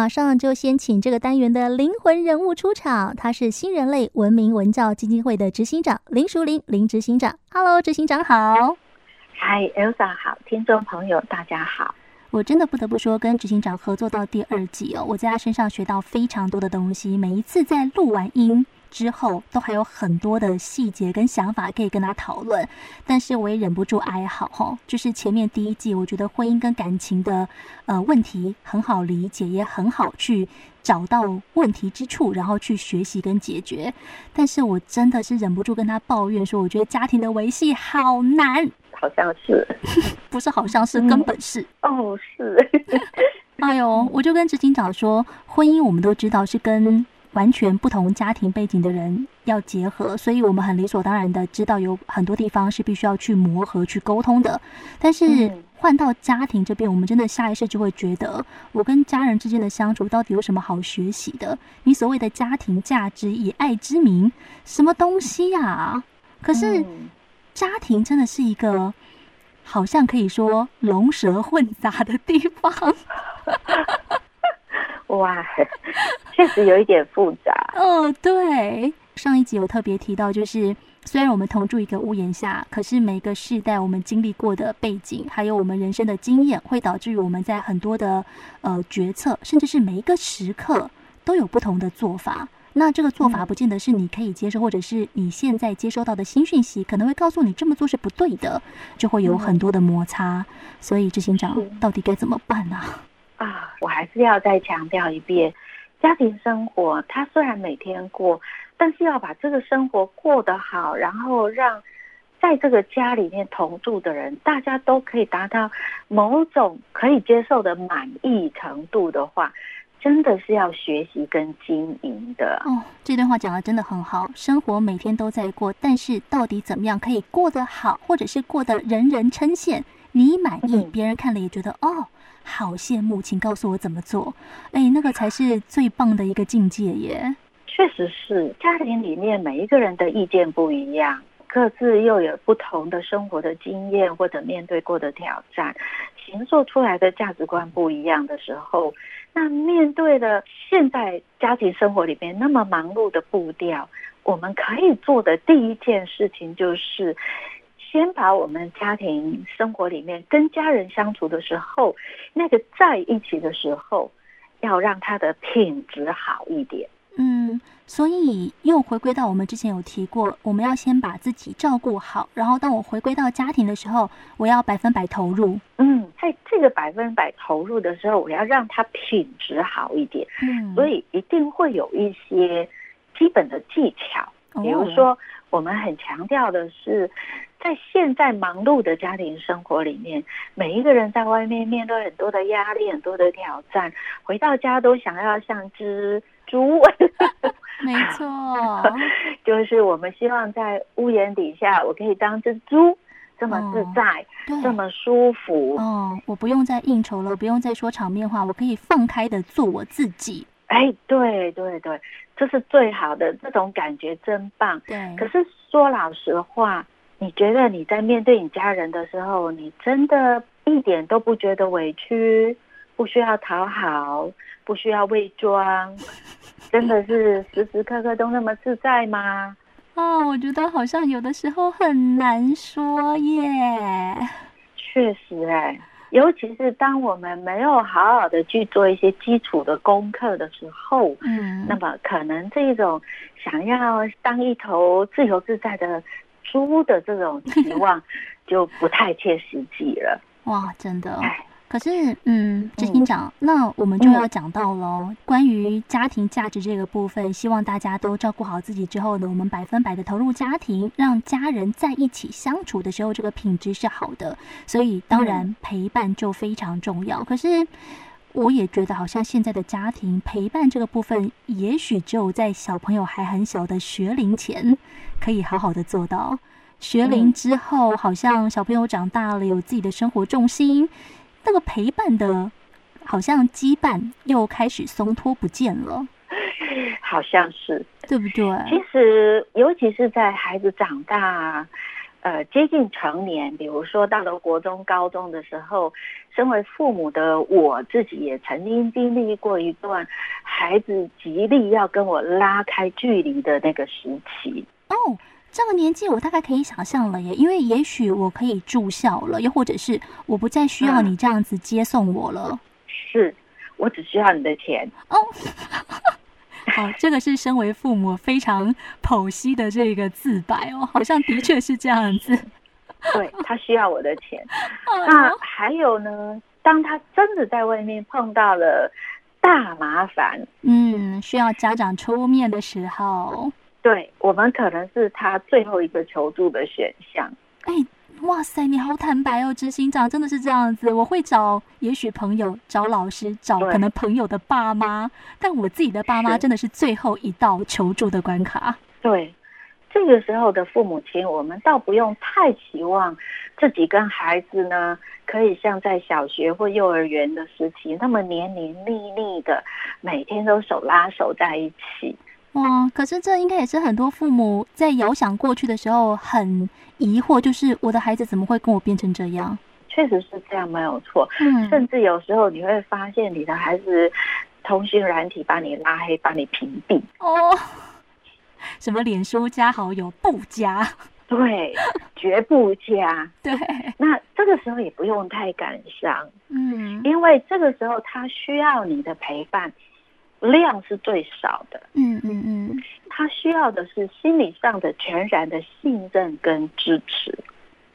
马上就先请这个单元的灵魂人物出场，他是新人类文明文教基金会的执行长林淑玲林执行长。Hello，执行长好。嗨，Elsa 好，听众朋友大家好。我真的不得不说，跟执行长合作到第二季哦，我在他身上学到非常多的东西。每一次在录完音之后，都还有很多的细节跟想法可以跟他讨论。但是我也忍不住哀嚎吼，就是前面第一季，我觉得婚姻跟感情的呃问题很好理解，也很好去找到问题之处，然后去学习跟解决。但是我真的是忍不住跟他抱怨说，我觉得家庭的维系好难。好像是，不是好像是，根本是。哦，是。哎呦，我就跟执行长说，婚姻我们都知道是跟完全不同家庭背景的人要结合，所以我们很理所当然的知道有很多地方是必须要去磨合、去沟通的。但是换到家庭这边，我们真的下意识就会觉得，我跟家人之间的相处到底有什么好学习的？你所谓的家庭价值以爱之名，什么东西呀？可是。家庭真的是一个好像可以说龙蛇混杂的地方。哇，确实有一点复杂。哦，对，上一集有特别提到，就是虽然我们同住一个屋檐下，可是每个世代我们经历过的背景，还有我们人生的经验，会导致于我们在很多的呃决策，甚至是每一个时刻都有不同的做法。那这个做法不见得是你可以接受，或者是你现在接收到的新讯息可能会告诉你这么做是不对的，就会有很多的摩擦。所以执行长到底该怎么办呢？啊，我还是要再强调一遍，家庭生活它虽然每天过，但是要把这个生活过得好，然后让在这个家里面同住的人大家都可以达到某种可以接受的满意程度的话。真的是要学习跟经营的哦。这段话讲的真的很好。生活每天都在过，但是到底怎么样可以过得好，或者是过得人人称羡，你满意，嗯、别人看了也觉得哦，好羡慕，请告诉我怎么做？哎，那个才是最棒的一个境界耶。确实是，家庭里面每一个人的意见不一样，各自又有不同的生活的经验或者面对过的挑战，形塑出来的价值观不一样的时候。那面对的现在家庭生活里面那么忙碌的步调，我们可以做的第一件事情就是，先把我们家庭生活里面跟家人相处的时候，那个在一起的时候，要让他的品质好一点。嗯，所以又回归到我们之前有提过，我们要先把自己照顾好，然后当我回归到家庭的时候，我要百分百投入。嗯，在这个百分百投入的时候，我要让他品质好一点。嗯，所以一定会有一些基本的技巧，比如说我们很强调的是，在现在忙碌的家庭生活里面，每一个人在外面面对很多的压力、很多的挑战，回到家都想要像只。猪，没错，就是我们希望在屋檐底下，我可以当只猪，这么自在，哦、这么舒服。哦，我不用再应酬了，不用再说场面话，我可以放开的做我自己。哎，对对对，这是最好的，这种感觉真棒。对，可是说老实话，你觉得你在面对你家人的时候，你真的一点都不觉得委屈？不需要讨好，不需要伪装，真的是时时刻刻都那么自在吗？哦，我觉得好像有的时候很难说耶。确实哎，尤其是当我们没有好好的去做一些基础的功课的时候，嗯，那么可能这种想要当一头自由自在的猪的这种期望就不太切实际了。哇，真的。可是，嗯，执行长，那我们就要讲到喽。关于家庭价值这个部分，希望大家都照顾好自己之后呢，我们百分百的投入家庭，让家人在一起相处的时候，这个品质是好的。所以，当然陪伴就非常重要。可是，我也觉得好像现在的家庭陪伴这个部分，也许只有在小朋友还很小的学龄前，可以好好的做到。学龄之后，好像小朋友长大了，有自己的生活重心。那个陪伴的，好像羁绊又开始松脱不见了，好像是，对不对？其实，尤其是在孩子长大，呃接近成年，比如说到了国中、高中的时候，身为父母的我自己也曾经经历过一段孩子极力要跟我拉开距离的那个时期。哦，这个年纪我大概可以想象了耶，因为也许我可以住校了，又或者是我不再需要你这样子接送我了。嗯、是，我只需要你的钱。哦。好，这个是身为父母非常剖析的这个自白哦，好像的确是这样子。对，他需要我的钱。那还有呢？当他真的在外面碰到了大麻烦，嗯，需要家长出面的时候，对，我们可能是他最后一个求助的选项。哎。哇塞，你好坦白哦，执行长真的是这样子。我会找也许朋友、找老师、找可能朋友的爸妈，但我自己的爸妈真的是最后一道求助的关卡。对，这个时候的父母亲，我们倒不用太期望自己跟孩子呢，可以像在小学或幼儿园的时期那么黏黏腻腻的，每天都手拉手在一起。哇，可是这应该也是很多父母在遥想过去的时候很疑惑，就是我的孩子怎么会跟我变成这样？确实是这样，没有错。嗯，甚至有时候你会发现你的孩子通讯软体把你拉黑，把你屏蔽。哦，什么脸书加好友不加？对，绝不加。对，那这个时候也不用太感伤。嗯，因为这个时候他需要你的陪伴。量是最少的，嗯嗯嗯，他需要的是心理上的全然的信任跟支持，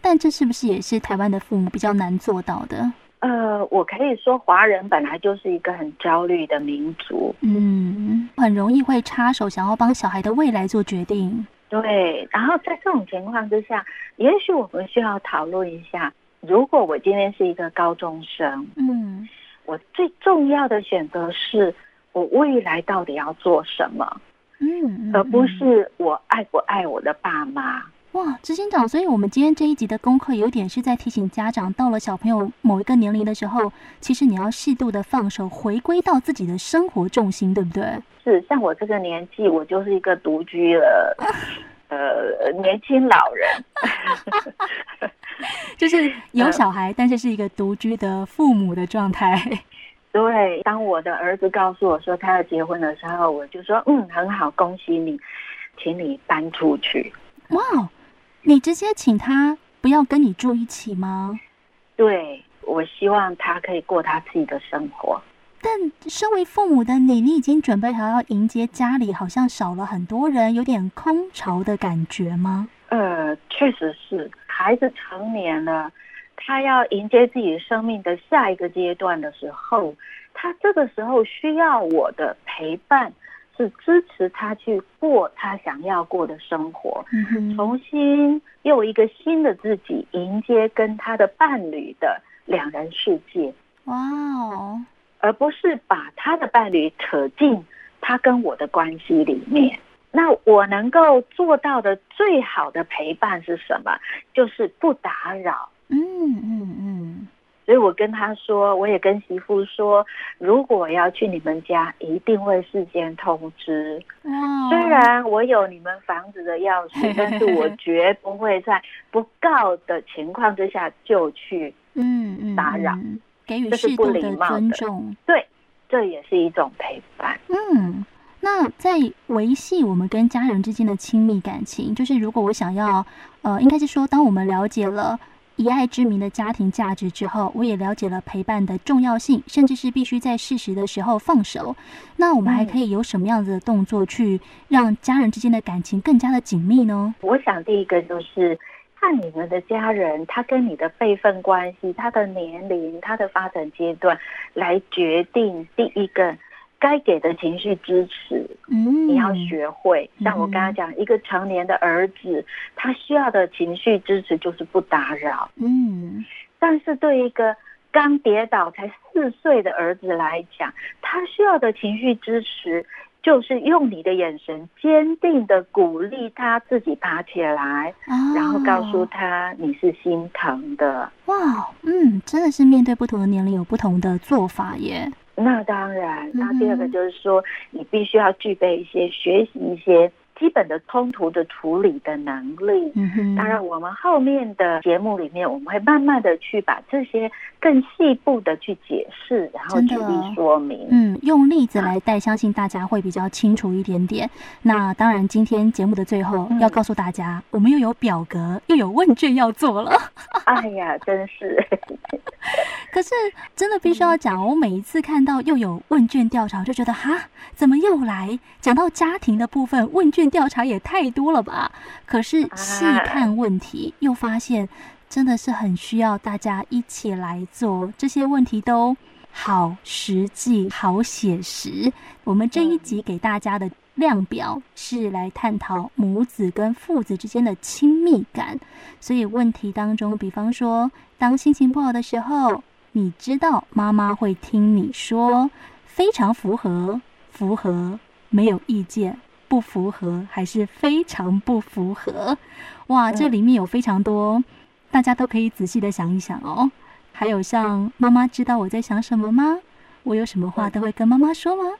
但这是不是也是台湾的父母比较难做到的？呃，我可以说，华人本来就是一个很焦虑的民族，嗯，很容易会插手，想要帮小孩的未来做决定。对，然后在这种情况之下，也许我们需要讨论一下，如果我今天是一个高中生，嗯，我最重要的选择是。我未来到底要做什么？嗯，而不是我爱不爱我的爸妈。哇，执行长，所以我们今天这一集的功课有点是在提醒家长，到了小朋友某一个年龄的时候，其实你要适度的放手，回归到自己的生活重心，对不对？是，像我这个年纪，我就是一个独居了，呃，年轻老人，就是有小孩，但是是一个独居的父母的状态。对，当我的儿子告诉我说他要结婚的时候，我就说嗯，很好，恭喜你，请你搬出去。哇，你直接请他不要跟你住一起吗？对，我希望他可以过他自己的生活。但身为父母的你，你已经准备好要迎接家里好像少了很多人，有点空巢的感觉吗？呃，确实是，孩子成年了。他要迎接自己生命的下一个阶段的时候，他这个时候需要我的陪伴，是支持他去过他想要过的生活，嗯，重新又一个新的自己迎接跟他的伴侣的两人世界。哇哦，而不是把他的伴侣扯进他跟我的关系里面。那我能够做到的最好的陪伴是什么？就是不打扰。嗯嗯嗯，所以我跟他说，我也跟媳妇说，如果要去你们家，一定会事先通知。哦，虽然我有你们房子的钥匙，但是我绝不会在不告的情况之下就去嗯嗯打扰，给予适度的尊重。对，这也是一种陪伴。嗯，那在维系我们跟家人之间的亲密感情，就是如果我想要，呃，应该是说，当我们了解了。以爱之名的家庭价值之后，我也了解了陪伴的重要性，甚至是必须在适时的时候放手。那我们还可以有什么样子的动作去让家人之间的感情更加的紧密呢？我想第一个就是看你们的家人，他跟你的辈分关系、他的年龄、他的发展阶段来决定第一个。该给的情绪支持，嗯，你要学会。像我刚刚讲，一个成年的儿子，他需要的情绪支持就是不打扰，嗯。但是对一个刚跌倒才四岁的儿子来讲，他需要的情绪支持就是用你的眼神坚定的鼓励他自己爬起来，哦，然后告诉他你是心疼的。哇，嗯，真的是面对不同的年龄有不同的做法耶。那当然，那第二个就是说，你必须要具备一些学习一些基本的冲突的处理的能力。嗯哼。当然，我们后面的节目里面，我们会慢慢的去把这些更细部的去解释，然后举例说明。嗯，用例子来带，相信大家会比较清楚一点点。那当然，今天节目的最后要告诉大家，我们又有表格，又有问卷要做了。哎呀，真是。可是真的必须要讲，我每一次看到又有问卷调查，就觉得哈，怎么又来讲到家庭的部分？问卷调查也太多了吧？可是细看问题，又发现真的是很需要大家一起来做。这些问题都好实际、好写实。我们这一集给大家的量表是来探讨母子跟父子之间的亲密感，所以问题当中，比方说，当心情不好的时候，你知道妈妈会听你说，非常符合，符合，没有意见，不符合，还是非常不符合？哇，这里面有非常多，大家都可以仔细的想一想哦。还有像妈妈知道我在想什么吗？我有什么话都会跟妈妈说吗？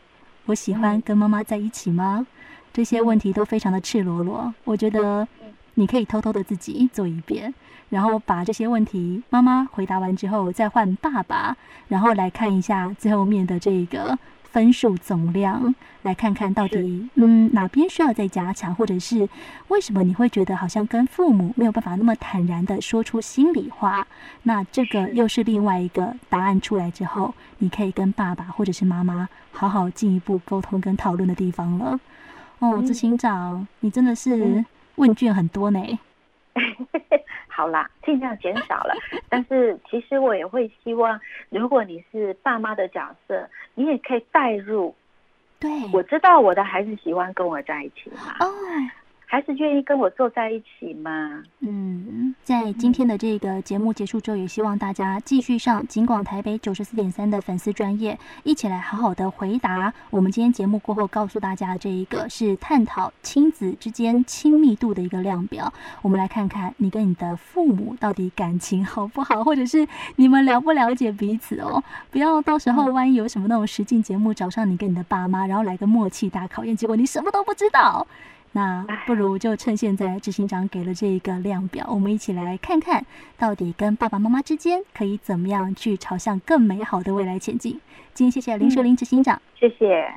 我喜欢跟妈妈在一起吗？这些问题都非常的赤裸裸。我觉得你可以偷偷的自己做一遍，然后把这些问题妈妈回答完之后，再换爸爸，然后来看一下最后面的这个。分数总量，来看看到底，嗯，哪边需要再加强，或者是为什么你会觉得好像跟父母没有办法那么坦然的说出心里话？那这个又是另外一个答案出来之后，你可以跟爸爸或者是妈妈好好进一步沟通跟讨论的地方了。哦，执行长，你真的是问卷很多呢。好啦，尽量减少了。但是其实我也会希望，如果你是爸妈的角色，你也可以带入。对，我知道我的孩子喜欢跟我在一起嘛。哦。还是愿意跟我坐在一起吗？嗯，在今天的这个节目结束之后，也希望大家继续上尽广台北九十四点三的粉丝专业，一起来好好的回答我们今天节目过后告诉大家的这一个是探讨亲子之间亲密度的一个量表。我们来看看你跟你的父母到底感情好不好，或者是你们了不了解彼此哦？不要到时候万一有什么那种实境节目找上你跟你的爸妈，然后来个默契大考验，结果你什么都不知道。那不如就趁现在执行长给了这一个量表，我们一起来看看到底跟爸爸妈妈之间可以怎么样去朝向更美好的未来前进。今天谢谢林淑玲执行长，谢谢。